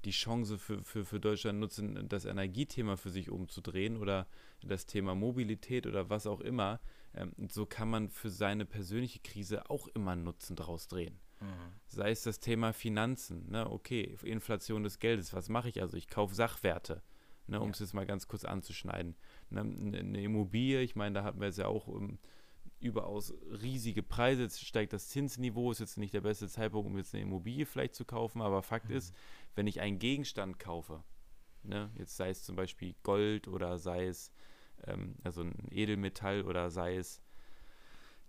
die Chance für, für, für Deutschland nutzen, das Energiethema für sich umzudrehen oder das Thema Mobilität oder was auch immer, ähm, so kann man für seine persönliche Krise auch immer einen Nutzen daraus drehen sei es das Thema Finanzen, ne, okay, Inflation des Geldes, was mache ich? Also? Ich kaufe Sachwerte, ne, um es jetzt mal ganz kurz anzuschneiden. Ne, eine Immobilie, ich meine, da hatten wir jetzt ja auch um, überaus riesige Preise, jetzt steigt das Zinsniveau, ist jetzt nicht der beste Zeitpunkt, um jetzt eine Immobilie vielleicht zu kaufen, aber Fakt ist, wenn ich einen Gegenstand kaufe, ne, jetzt sei es zum Beispiel Gold oder sei es ähm, also ein Edelmetall oder sei es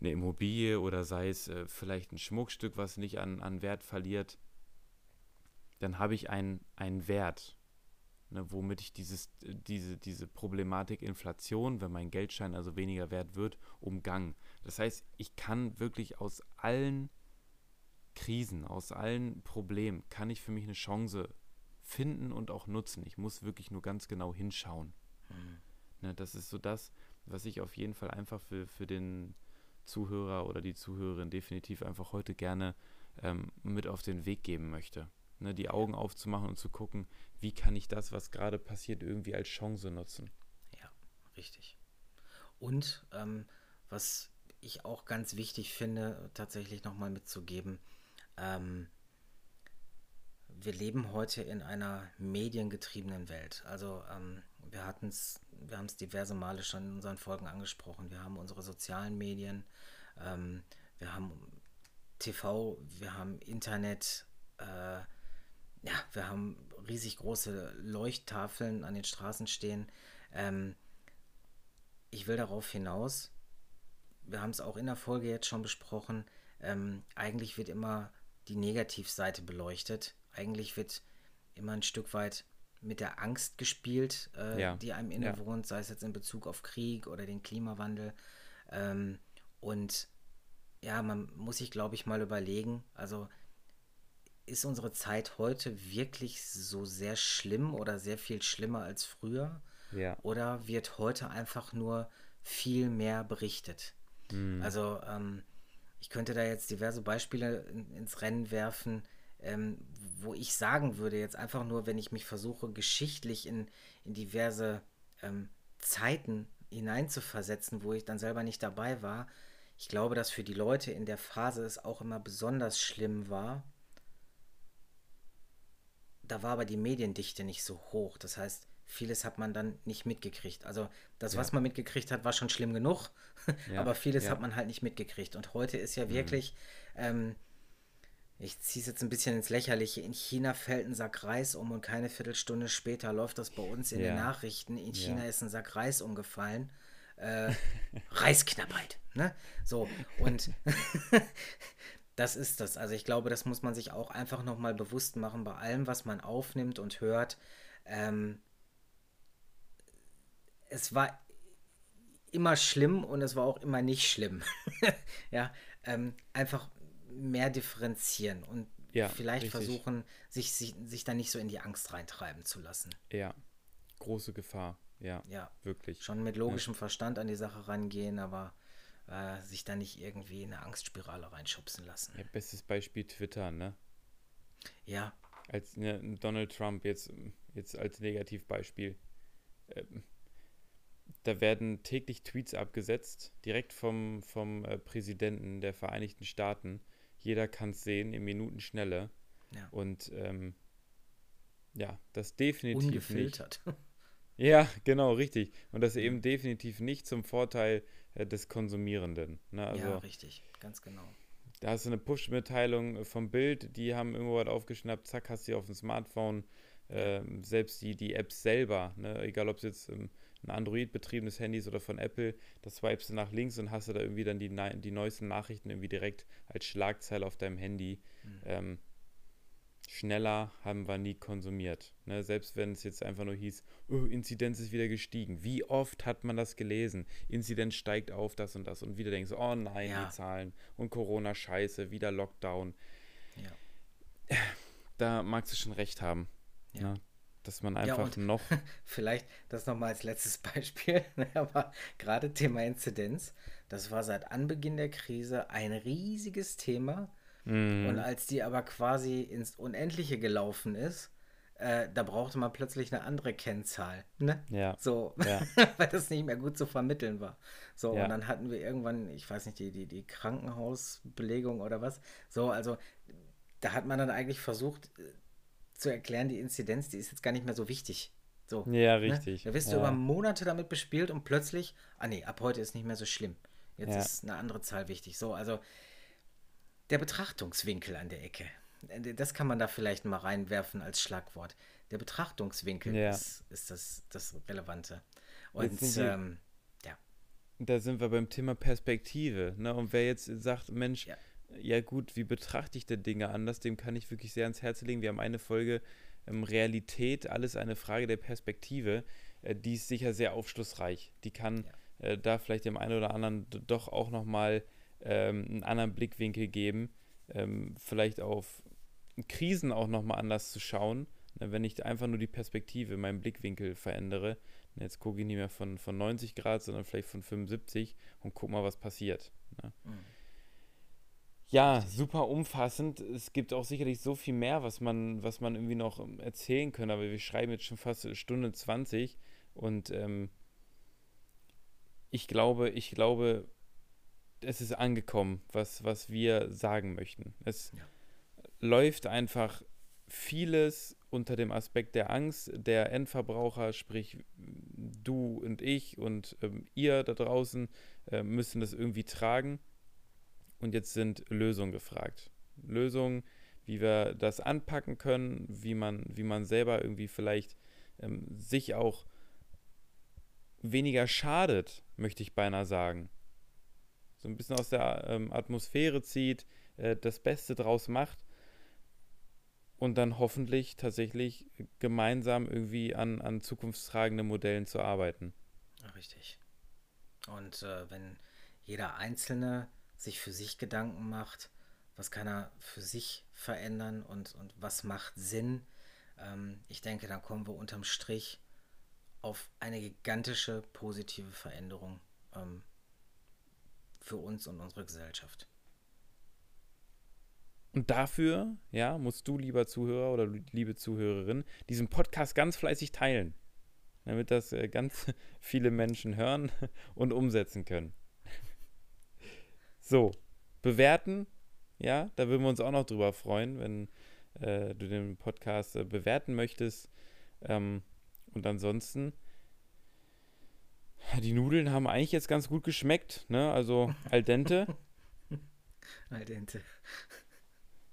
eine Immobilie oder sei es äh, vielleicht ein Schmuckstück, was nicht an, an Wert verliert, dann habe ich einen, einen Wert, ne, womit ich dieses, diese, diese Problematik Inflation, wenn mein Geldschein also weniger wert wird, umgangen. Das heißt, ich kann wirklich aus allen Krisen, aus allen Problemen kann ich für mich eine Chance finden und auch nutzen. Ich muss wirklich nur ganz genau hinschauen. Mhm. Ne, das ist so das, was ich auf jeden Fall einfach für, für den Zuhörer oder die Zuhörerin definitiv einfach heute gerne ähm, mit auf den Weg geben möchte. Ne, die Augen aufzumachen und zu gucken, wie kann ich das, was gerade passiert, irgendwie als Chance nutzen. Ja, richtig. Und ähm, was ich auch ganz wichtig finde, tatsächlich nochmal mitzugeben, ähm, wir leben heute in einer mediengetriebenen Welt. Also ähm, wir hatten es, wir haben es diverse Male schon in unseren Folgen angesprochen. Wir haben unsere sozialen Medien, ähm, wir haben TV, wir haben Internet, äh, ja, wir haben riesig große Leuchttafeln an den Straßen stehen. Ähm, ich will darauf hinaus, wir haben es auch in der Folge jetzt schon besprochen, ähm, eigentlich wird immer die Negativseite beleuchtet. Eigentlich wird immer ein Stück weit mit der Angst gespielt, äh, ja. die einem innewohnt, ja. sei es jetzt in Bezug auf Krieg oder den Klimawandel. Ähm, und ja, man muss sich, glaube ich, mal überlegen, also ist unsere Zeit heute wirklich so sehr schlimm oder sehr viel schlimmer als früher? Ja. Oder wird heute einfach nur viel mehr berichtet? Mhm. Also ähm, ich könnte da jetzt diverse Beispiele in, ins Rennen werfen, ähm, wo ich sagen würde, jetzt einfach nur, wenn ich mich versuche, geschichtlich in, in diverse ähm, Zeiten hineinzuversetzen, wo ich dann selber nicht dabei war. Ich glaube, dass für die Leute in der Phase es auch immer besonders schlimm war. Da war aber die Mediendichte nicht so hoch. Das heißt, vieles hat man dann nicht mitgekriegt. Also das, ja. was man mitgekriegt hat, war schon schlimm genug, ja. aber vieles ja. hat man halt nicht mitgekriegt. Und heute ist ja mhm. wirklich, ähm, ich ziehe es jetzt ein bisschen ins Lächerliche, in China fällt ein Sack Reis um und keine Viertelstunde später läuft das bei uns in den Nachrichten. In China ist ein Sack Reis umgefallen. Äh, Reisknappheit. Ne? So, und das ist das. Also ich glaube, das muss man sich auch einfach nochmal bewusst machen bei allem, was man aufnimmt und hört. Ähm, es war immer schlimm und es war auch immer nicht schlimm. ja, ähm, einfach mehr differenzieren und ja, vielleicht richtig. versuchen, sich, sich, sich da nicht so in die Angst reintreiben zu lassen. Ja, große Gefahr. Ja, ja. wirklich. Schon mit logischem ja. Verstand an die Sache rangehen, aber äh, sich da nicht irgendwie in eine Angstspirale reinschubsen lassen. Ja, bestes Beispiel Twitter, ne? Ja. Als ne, Donald Trump jetzt, jetzt als Negativbeispiel. Ähm, da werden täglich Tweets abgesetzt, direkt vom, vom äh, Präsidenten der Vereinigten Staaten. Jeder kann es sehen in Minutenschnelle. Ja. Und ähm, ja, das definitiv Ungefiltert. nicht. Ja, genau, richtig. Und das eben definitiv nicht zum Vorteil äh, des Konsumierenden. Ne? Also, ja, richtig, ganz genau. Da hast du eine Push-Mitteilung vom Bild, die haben irgendwo was aufgeschnappt, zack, hast du sie auf dem Smartphone. Ähm, selbst die, die Apps selber, ne? egal ob es jetzt ähm, ein Android-betriebenes Handy ist oder von Apple, das swipest du nach links und hast du da irgendwie dann die, die neuesten Nachrichten irgendwie direkt als Schlagzeile auf deinem Handy. Mhm. Ähm, schneller haben wir nie konsumiert. Ne? Selbst wenn es jetzt einfach nur hieß, oh, Inzidenz ist wieder gestiegen. Wie oft hat man das gelesen? Inzidenz steigt auf, das und das. Und wieder denkst du, oh nein, ja. die Zahlen. Und Corona scheiße, wieder Lockdown. Ja. Da magst du schon recht haben. Ja. Ne? Dass man einfach ja, noch. Vielleicht das nochmal als letztes Beispiel, aber gerade Thema Inzidenz, das war seit Anbeginn der Krise ein riesiges Thema. Mm. Und als die aber quasi ins Unendliche gelaufen ist, äh, da brauchte man plötzlich eine andere Kennzahl. Ne? Ja. So, ja. weil das nicht mehr gut zu vermitteln war. So, ja. und dann hatten wir irgendwann, ich weiß nicht, die, die, die Krankenhausbelegung oder was. So, also da hat man dann eigentlich versucht, zu erklären, die Inzidenz, die ist jetzt gar nicht mehr so wichtig. So, ja, ne? richtig. Ne? Da bist ja. du über Monate damit bespielt und plötzlich, ah nee, ab heute ist nicht mehr so schlimm. Jetzt ja. ist eine andere Zahl wichtig. So, also der Betrachtungswinkel an der Ecke. Das kann man da vielleicht mal reinwerfen als Schlagwort. Der Betrachtungswinkel ja. ist, ist das, das Relevante. Und ähm, ja. Da sind wir beim Thema Perspektive. Ne? Und wer jetzt sagt, Mensch, ja gut, wie betrachte ich denn Dinge anders? Dem kann ich wirklich sehr ans Herz legen. Wir haben eine Folge ähm, Realität, alles eine Frage der Perspektive. Äh, die ist sicher sehr aufschlussreich. Die kann ja. äh, da vielleicht dem einen oder anderen doch auch nochmal ähm, einen anderen Blickwinkel geben, ähm, vielleicht auf Krisen auch nochmal anders zu schauen, ne, wenn ich einfach nur die Perspektive, meinen Blickwinkel verändere. Ne, jetzt gucke ich nicht mehr von, von 90 Grad, sondern vielleicht von 75 und guck mal, was passiert. Ne? Mhm. Ja, super umfassend. Es gibt auch sicherlich so viel mehr, was man, was man irgendwie noch ähm, erzählen können, aber wir schreiben jetzt schon fast eine Stunde 20 und ähm, ich glaube, ich glaube, es ist angekommen, was, was wir sagen möchten. Es ja. läuft einfach vieles unter dem Aspekt der Angst der Endverbraucher, sprich du und ich und ähm, ihr da draußen äh, müssen das irgendwie tragen. Und jetzt sind Lösungen gefragt. Lösungen, wie wir das anpacken können, wie man, wie man selber irgendwie vielleicht ähm, sich auch weniger schadet, möchte ich beinahe sagen. So ein bisschen aus der ähm, Atmosphäre zieht, äh, das Beste draus macht und dann hoffentlich tatsächlich gemeinsam irgendwie an, an zukunftstragenden Modellen zu arbeiten. Richtig. Und äh, wenn jeder Einzelne sich für sich Gedanken macht, was kann er für sich verändern und, und was macht Sinn. Ähm, ich denke, dann kommen wir unterm Strich auf eine gigantische positive Veränderung ähm, für uns und unsere Gesellschaft. Und dafür, ja, musst du, lieber Zuhörer oder liebe Zuhörerin, diesen Podcast ganz fleißig teilen, damit das äh, ganz viele Menschen hören und umsetzen können. So, bewerten, ja, da würden wir uns auch noch drüber freuen, wenn äh, du den Podcast äh, bewerten möchtest. Ähm, und ansonsten, die Nudeln haben eigentlich jetzt ganz gut geschmeckt, ne? Also al dente. al dente.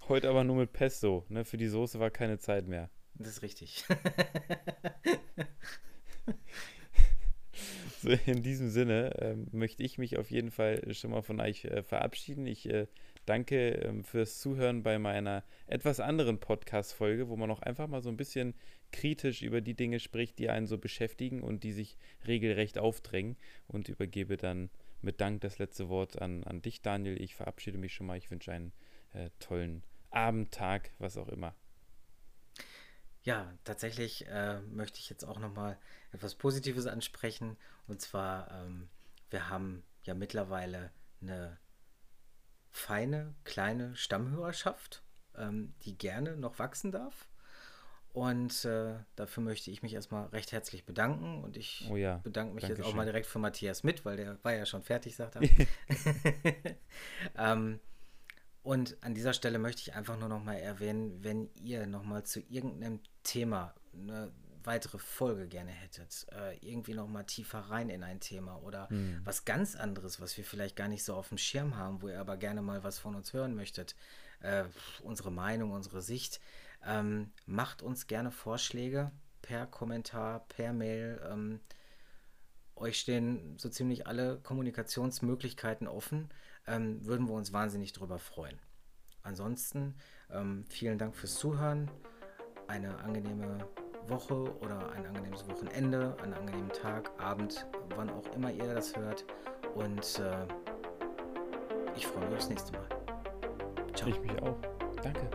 Heute aber nur mit Pesto, ne? Für die Soße war keine Zeit mehr. Das ist richtig. In diesem Sinne ähm, möchte ich mich auf jeden Fall schon mal von euch äh, verabschieden. Ich äh, danke ähm, fürs Zuhören bei meiner etwas anderen Podcast-Folge, wo man auch einfach mal so ein bisschen kritisch über die Dinge spricht, die einen so beschäftigen und die sich regelrecht aufdrängen. Und übergebe dann mit Dank das letzte Wort an, an dich, Daniel. Ich verabschiede mich schon mal. Ich wünsche einen äh, tollen Abend, Tag, was auch immer. Ja, tatsächlich äh, möchte ich jetzt auch nochmal etwas Positives ansprechen. Und zwar, ähm, wir haben ja mittlerweile eine feine, kleine Stammhörerschaft, ähm, die gerne noch wachsen darf. Und äh, dafür möchte ich mich erstmal recht herzlich bedanken. Und ich oh ja, bedanke mich jetzt auch mal direkt für Matthias mit, weil der war ja schon fertig, sagt er. ähm, und an dieser Stelle möchte ich einfach nur noch mal erwähnen, wenn ihr noch mal zu irgendeinem Thema eine weitere Folge gerne hättet, äh, irgendwie noch mal tiefer rein in ein Thema oder hm. was ganz anderes, was wir vielleicht gar nicht so auf dem Schirm haben, wo ihr aber gerne mal was von uns hören möchtet, äh, unsere Meinung, unsere Sicht, ähm, macht uns gerne Vorschläge per Kommentar, per Mail. Ähm, euch stehen so ziemlich alle Kommunikationsmöglichkeiten offen ähm, würden wir uns wahnsinnig darüber freuen. Ansonsten ähm, vielen Dank fürs Zuhören. Eine angenehme Woche oder ein angenehmes Wochenende, einen angenehmen Tag, Abend, wann auch immer ihr das hört. Und äh, ich freue mich aufs nächste Mal. Ciao. Ich mich auch. Danke.